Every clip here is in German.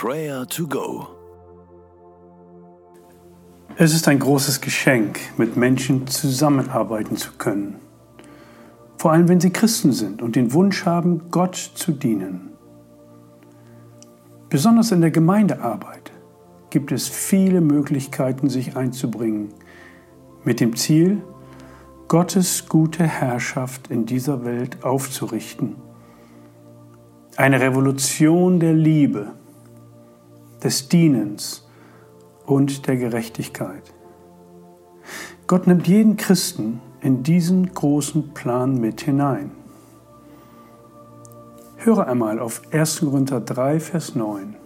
Prayer to Go. Es ist ein großes Geschenk, mit Menschen zusammenarbeiten zu können. Vor allem, wenn sie Christen sind und den Wunsch haben, Gott zu dienen. Besonders in der Gemeindearbeit gibt es viele Möglichkeiten, sich einzubringen, mit dem Ziel, Gottes gute Herrschaft in dieser Welt aufzurichten. Eine Revolution der Liebe, des Dienens und der Gerechtigkeit. Gott nimmt jeden Christen in diesen großen Plan mit hinein. Höre einmal auf 1. Korinther 3, Vers 9.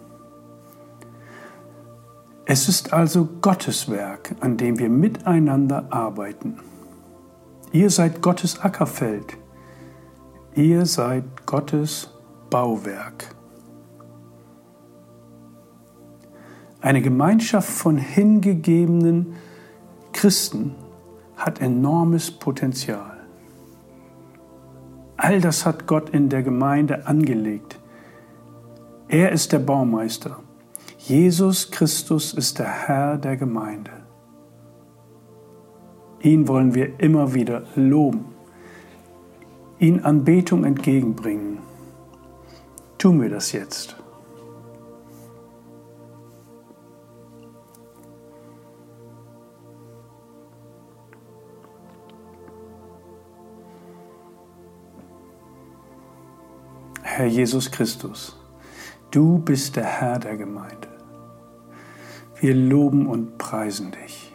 Es ist also Gottes Werk, an dem wir miteinander arbeiten. Ihr seid Gottes Ackerfeld. Ihr seid Gottes Bauwerk. Eine Gemeinschaft von hingegebenen Christen hat enormes Potenzial. All das hat Gott in der Gemeinde angelegt. Er ist der Baumeister. Jesus Christus ist der Herr der Gemeinde. Ihn wollen wir immer wieder loben, ihn Anbetung entgegenbringen. Tun wir das jetzt. Herr Jesus Christus, du bist der Herr der Gemeinde. Wir loben und preisen dich.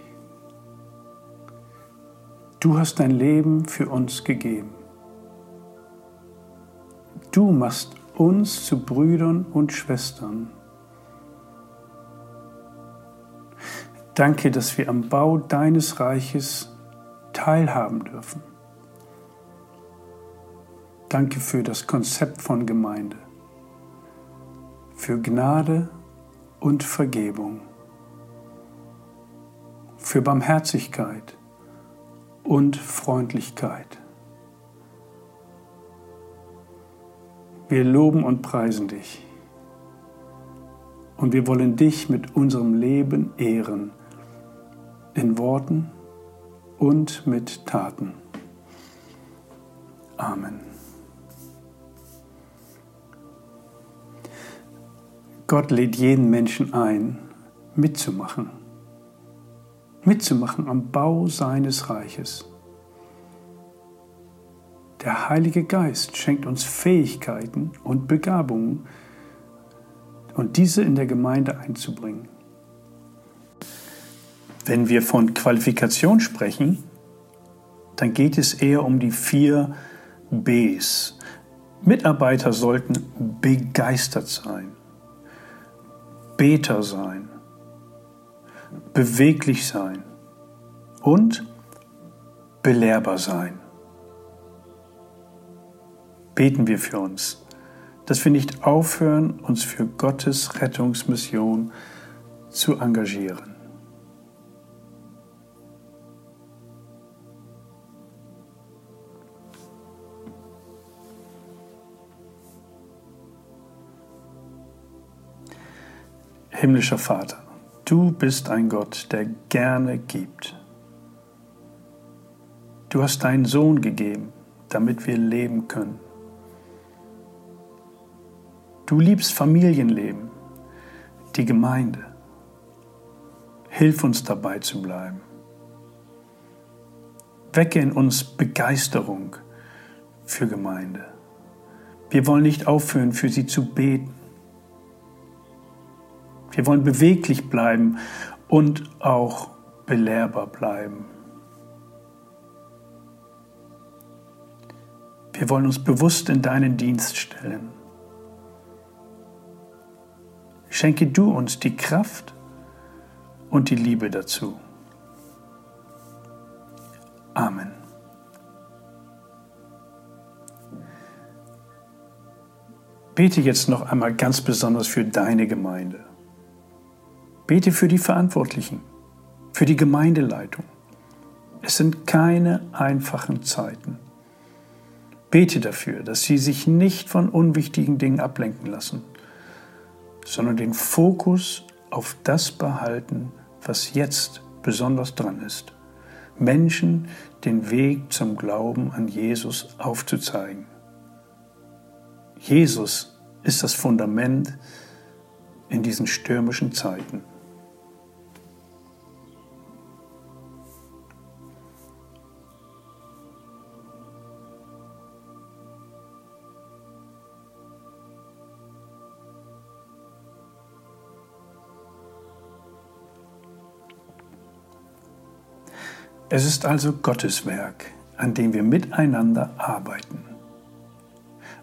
Du hast dein Leben für uns gegeben. Du machst uns zu Brüdern und Schwestern. Danke, dass wir am Bau deines Reiches teilhaben dürfen. Danke für das Konzept von Gemeinde, für Gnade und Vergebung, für Barmherzigkeit und Freundlichkeit. Wir loben und preisen dich. Und wir wollen dich mit unserem Leben ehren, in Worten und mit Taten. Amen. Gott lädt jeden Menschen ein, mitzumachen. Mitzumachen am Bau seines Reiches. Der Heilige Geist schenkt uns Fähigkeiten und Begabungen und diese in der Gemeinde einzubringen. Wenn wir von Qualifikation sprechen, dann geht es eher um die vier Bs. Mitarbeiter sollten begeistert sein. Beter sein, beweglich sein und belehrbar sein. Beten wir für uns, dass wir nicht aufhören, uns für Gottes Rettungsmission zu engagieren. Himmlischer Vater, du bist ein Gott, der gerne gibt. Du hast deinen Sohn gegeben, damit wir leben können. Du liebst Familienleben, die Gemeinde. Hilf uns dabei zu bleiben. Wecke in uns Begeisterung für Gemeinde. Wir wollen nicht aufhören, für sie zu beten. Wir wollen beweglich bleiben und auch belehrbar bleiben. Wir wollen uns bewusst in deinen Dienst stellen. Schenke du uns die Kraft und die Liebe dazu. Amen. Bete jetzt noch einmal ganz besonders für deine Gemeinde. Bete für die Verantwortlichen, für die Gemeindeleitung. Es sind keine einfachen Zeiten. Bete dafür, dass sie sich nicht von unwichtigen Dingen ablenken lassen, sondern den Fokus auf das behalten, was jetzt besonders dran ist. Menschen den Weg zum Glauben an Jesus aufzuzeigen. Jesus ist das Fundament in diesen stürmischen Zeiten. Es ist also Gottes Werk, an dem wir miteinander arbeiten.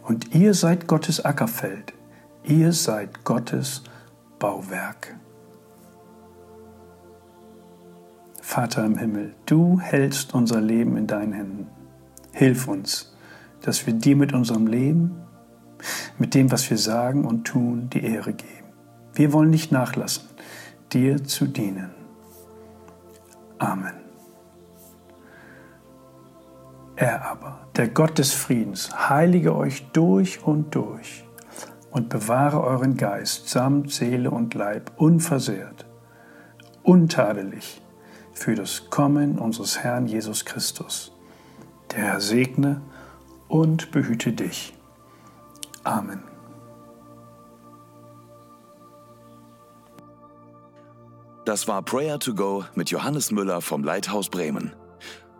Und ihr seid Gottes Ackerfeld, ihr seid Gottes Bauwerk. Vater im Himmel, du hältst unser Leben in deinen Händen. Hilf uns, dass wir dir mit unserem Leben, mit dem, was wir sagen und tun, die Ehre geben. Wir wollen nicht nachlassen, dir zu dienen. Amen. Er aber, der Gott des Friedens, heilige euch durch und durch und bewahre euren Geist samt Seele und Leib unversehrt, untadelig für das Kommen unseres Herrn Jesus Christus. Der Herr segne und behüte dich. Amen. Das war Prayer to Go mit Johannes Müller vom Leithaus Bremen.